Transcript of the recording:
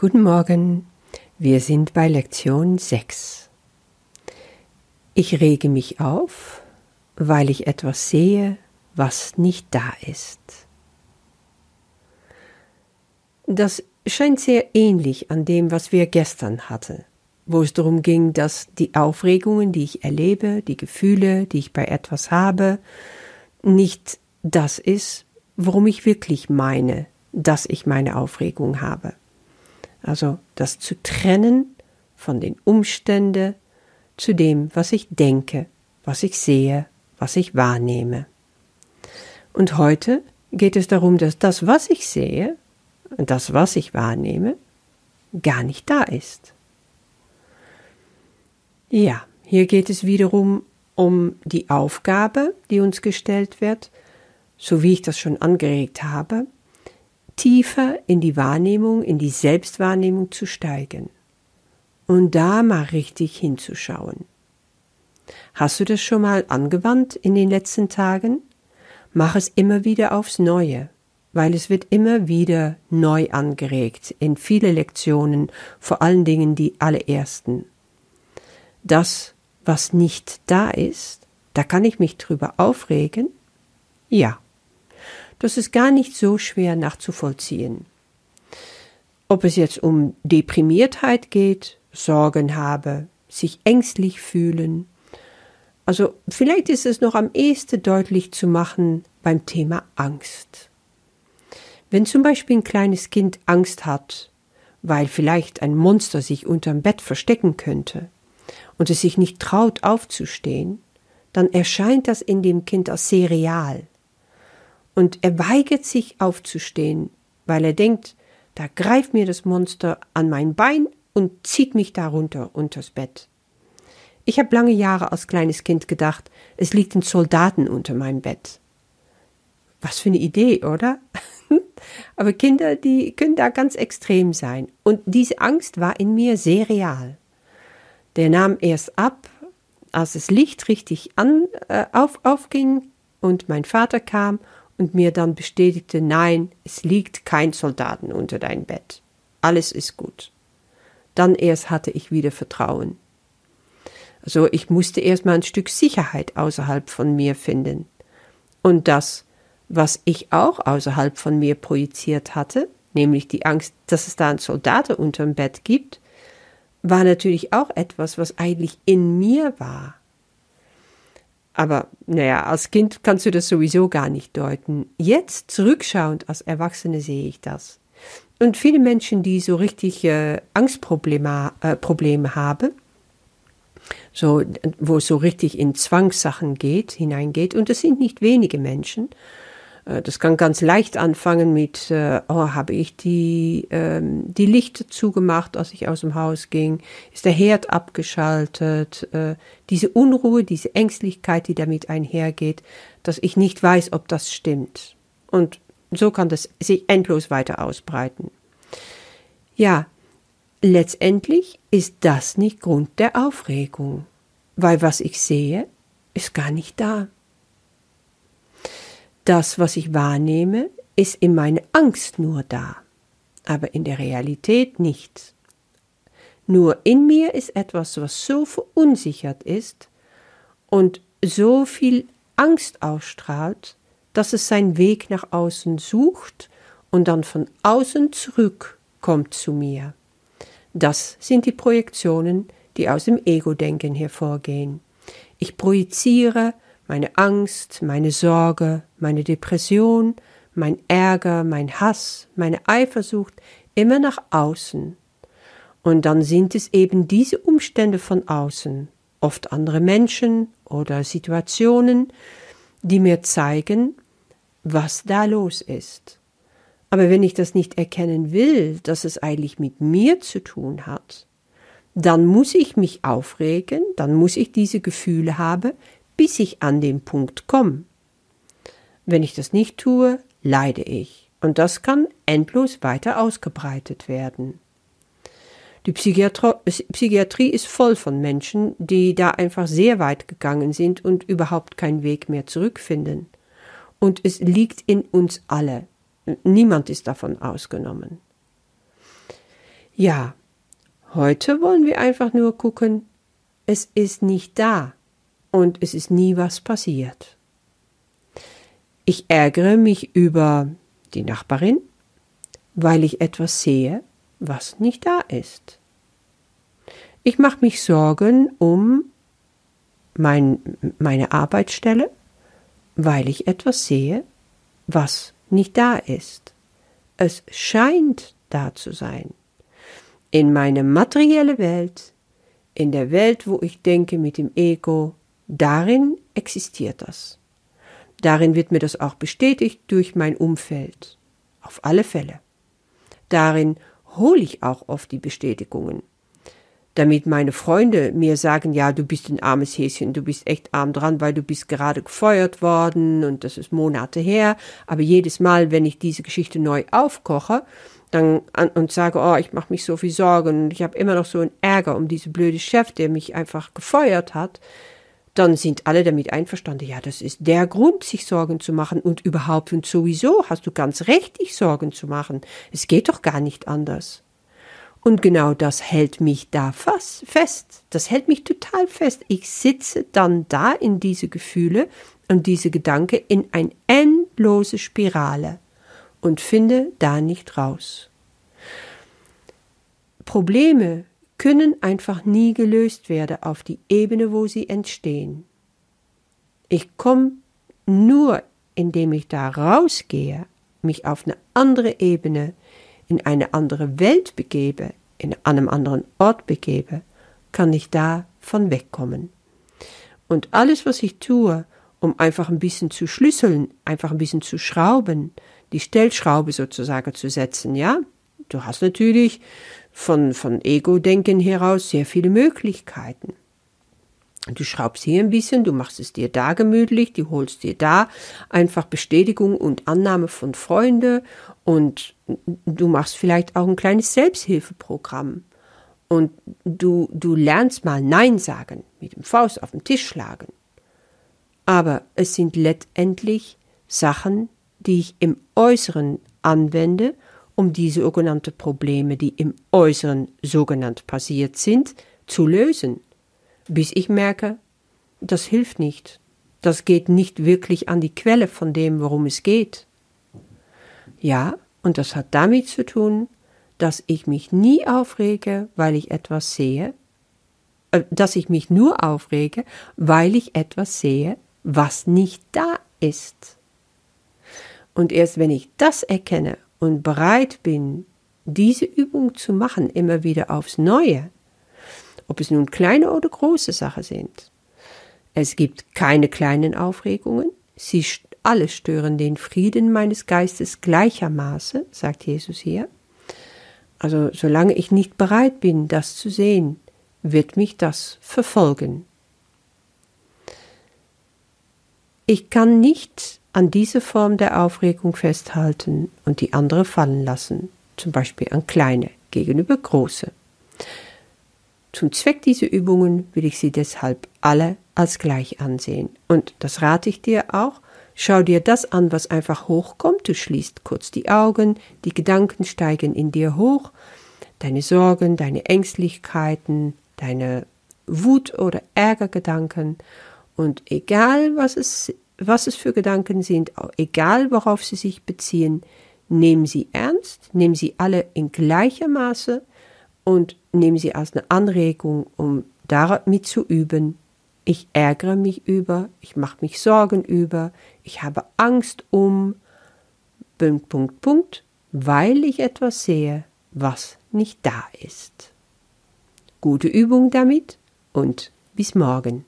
Guten Morgen, wir sind bei Lektion 6. Ich rege mich auf, weil ich etwas sehe, was nicht da ist. Das scheint sehr ähnlich an dem, was wir gestern hatten, wo es darum ging, dass die Aufregungen, die ich erlebe, die Gefühle, die ich bei etwas habe, nicht das ist, worum ich wirklich meine, dass ich meine Aufregung habe. Also das zu trennen von den Umständen zu dem, was ich denke, was ich sehe, was ich wahrnehme. Und heute geht es darum, dass das, was ich sehe und das, was ich wahrnehme, gar nicht da ist. Ja, hier geht es wiederum um die Aufgabe, die uns gestellt wird, so wie ich das schon angeregt habe, tiefer in die Wahrnehmung, in die Selbstwahrnehmung zu steigen und da mal richtig hinzuschauen. Hast du das schon mal angewandt in den letzten Tagen? Mach es immer wieder aufs Neue, weil es wird immer wieder neu angeregt in viele Lektionen, vor allen Dingen die allerersten. Das, was nicht da ist, da kann ich mich drüber aufregen? Ja das ist gar nicht so schwer nachzuvollziehen. Ob es jetzt um Deprimiertheit geht, Sorgen habe, sich ängstlich fühlen. Also vielleicht ist es noch am ehesten deutlich zu machen beim Thema Angst. Wenn zum Beispiel ein kleines Kind Angst hat, weil vielleicht ein Monster sich unterm Bett verstecken könnte und es sich nicht traut aufzustehen, dann erscheint das in dem Kind als sehr real. Und er weigert sich aufzustehen, weil er denkt, da greift mir das Monster an mein Bein und zieht mich darunter unters Bett. Ich habe lange Jahre als kleines Kind gedacht, es liegt ein Soldaten unter meinem Bett. Was für eine Idee, oder? Aber Kinder, die können da ganz extrem sein. Und diese Angst war in mir sehr real. Der nahm erst ab, als das Licht richtig an, äh, auf, aufging und mein Vater kam und mir dann bestätigte, nein, es liegt kein Soldaten unter dein Bett. Alles ist gut. Dann erst hatte ich wieder Vertrauen. Also ich musste erst mal ein Stück Sicherheit außerhalb von mir finden. Und das, was ich auch außerhalb von mir projiziert hatte, nämlich die Angst, dass es da einen Soldaten unterm Bett gibt, war natürlich auch etwas, was eigentlich in mir war. Aber naja, als Kind kannst du das sowieso gar nicht deuten. Jetzt, zurückschauend als Erwachsene, sehe ich das. Und viele Menschen, die so richtig äh, Angstprobleme äh, haben, so, wo es so richtig in Zwangssachen geht, hineingeht, und das sind nicht wenige Menschen, das kann ganz leicht anfangen mit, äh, oh, habe ich die, ähm, die Lichter zugemacht, als ich aus dem Haus ging? Ist der Herd abgeschaltet? Äh, diese Unruhe, diese Ängstlichkeit, die damit einhergeht, dass ich nicht weiß, ob das stimmt. Und so kann das sich endlos weiter ausbreiten. Ja, letztendlich ist das nicht Grund der Aufregung, weil was ich sehe, ist gar nicht da. Das, was ich wahrnehme, ist in meiner Angst nur da, aber in der Realität nicht. Nur in mir ist etwas, was so verunsichert ist und so viel Angst ausstrahlt, dass es seinen Weg nach außen sucht und dann von außen zurückkommt zu mir. Das sind die Projektionen, die aus dem Ego-Denken hervorgehen. Ich projiziere meine Angst, meine Sorge, meine Depression, mein Ärger, mein Hass, meine Eifersucht immer nach außen. Und dann sind es eben diese Umstände von außen, oft andere Menschen oder Situationen, die mir zeigen, was da los ist. Aber wenn ich das nicht erkennen will, dass es eigentlich mit mir zu tun hat, dann muss ich mich aufregen, dann muss ich diese Gefühle haben, bis ich an den Punkt komme. Wenn ich das nicht tue, leide ich, und das kann endlos weiter ausgebreitet werden. Die Psychiatrie ist voll von Menschen, die da einfach sehr weit gegangen sind und überhaupt keinen Weg mehr zurückfinden. Und es liegt in uns alle. Niemand ist davon ausgenommen. Ja, heute wollen wir einfach nur gucken, es ist nicht da und es ist nie was passiert. Ich ärgere mich über die Nachbarin, weil ich etwas sehe, was nicht da ist. Ich mache mich Sorgen um mein, meine Arbeitsstelle, weil ich etwas sehe, was nicht da ist. Es scheint da zu sein. In meine materielle Welt, in der Welt, wo ich denke mit dem Ego, darin existiert das. Darin wird mir das auch bestätigt durch mein Umfeld. Auf alle Fälle. Darin hole ich auch oft die Bestätigungen damit meine Freunde mir sagen, ja, du bist ein armes Häschen, du bist echt arm dran, weil du bist gerade gefeuert worden und das ist Monate her. Aber jedes Mal, wenn ich diese Geschichte neu aufkoche, dann an, und sage, oh, ich mache mich so viel Sorgen und ich habe immer noch so einen Ärger um diese blöde Chef, der mich einfach gefeuert hat, dann sind alle damit einverstanden, ja, das ist der Grund, sich Sorgen zu machen und überhaupt und sowieso hast du ganz recht, dich Sorgen zu machen. Es geht doch gar nicht anders. Und genau das hält mich da fast fest. Das hält mich total fest. Ich sitze dann da in diese Gefühle und diese Gedanken in eine endlose Spirale und finde da nicht raus. Probleme können einfach nie gelöst werden auf die Ebene, wo sie entstehen. Ich komme nur, indem ich da rausgehe, mich auf eine andere Ebene, in eine andere Welt begebe, in einem anderen Ort begebe, kann ich da von wegkommen. Und alles, was ich tue, um einfach ein bisschen zu schlüsseln, einfach ein bisschen zu schrauben, die Stellschraube sozusagen zu setzen, ja? Du hast natürlich von, von Ego-Denken heraus sehr viele Möglichkeiten. Du schraubst hier ein bisschen, du machst es dir da gemütlich, du holst dir da einfach Bestätigung und Annahme von Freunden und du machst vielleicht auch ein kleines Selbsthilfeprogramm. Und du, du lernst mal Nein sagen, mit dem Faust auf den Tisch schlagen. Aber es sind letztendlich Sachen, die ich im Äußeren anwende, um diese sogenannten Probleme, die im Äußeren sogenannt passiert sind, zu lösen bis ich merke, das hilft nicht. Das geht nicht wirklich an die Quelle von dem, worum es geht. Ja, und das hat damit zu tun, dass ich mich nie aufrege, weil ich etwas sehe, äh, dass ich mich nur aufrege, weil ich etwas sehe, was nicht da ist. Und erst wenn ich das erkenne und bereit bin, diese Übung zu machen, immer wieder aufs Neue, ob es nun kleine oder große Sachen sind. Es gibt keine kleinen Aufregungen, sie alle stören den Frieden meines Geistes gleichermaßen, sagt Jesus hier. Also solange ich nicht bereit bin, das zu sehen, wird mich das verfolgen. Ich kann nicht an diese Form der Aufregung festhalten und die andere fallen lassen, zum Beispiel an kleine gegenüber große. Zum Zweck dieser Übungen will ich sie deshalb alle als gleich ansehen. Und das rate ich dir auch. Schau dir das an, was einfach hochkommt. Du schließt kurz die Augen, die Gedanken steigen in dir hoch. Deine Sorgen, deine Ängstlichkeiten, deine Wut- oder Ärgergedanken. Und egal, was es, was es für Gedanken sind, egal worauf sie sich beziehen, nehmen sie ernst, nehmen sie alle in gleicher Maße und nehme sie als eine Anregung, um damit zu üben. Ich ärgere mich über, ich mache mich Sorgen über, ich habe Angst um, Punkt, Punkt, Punkt, weil ich etwas sehe, was nicht da ist. Gute Übung damit und bis morgen.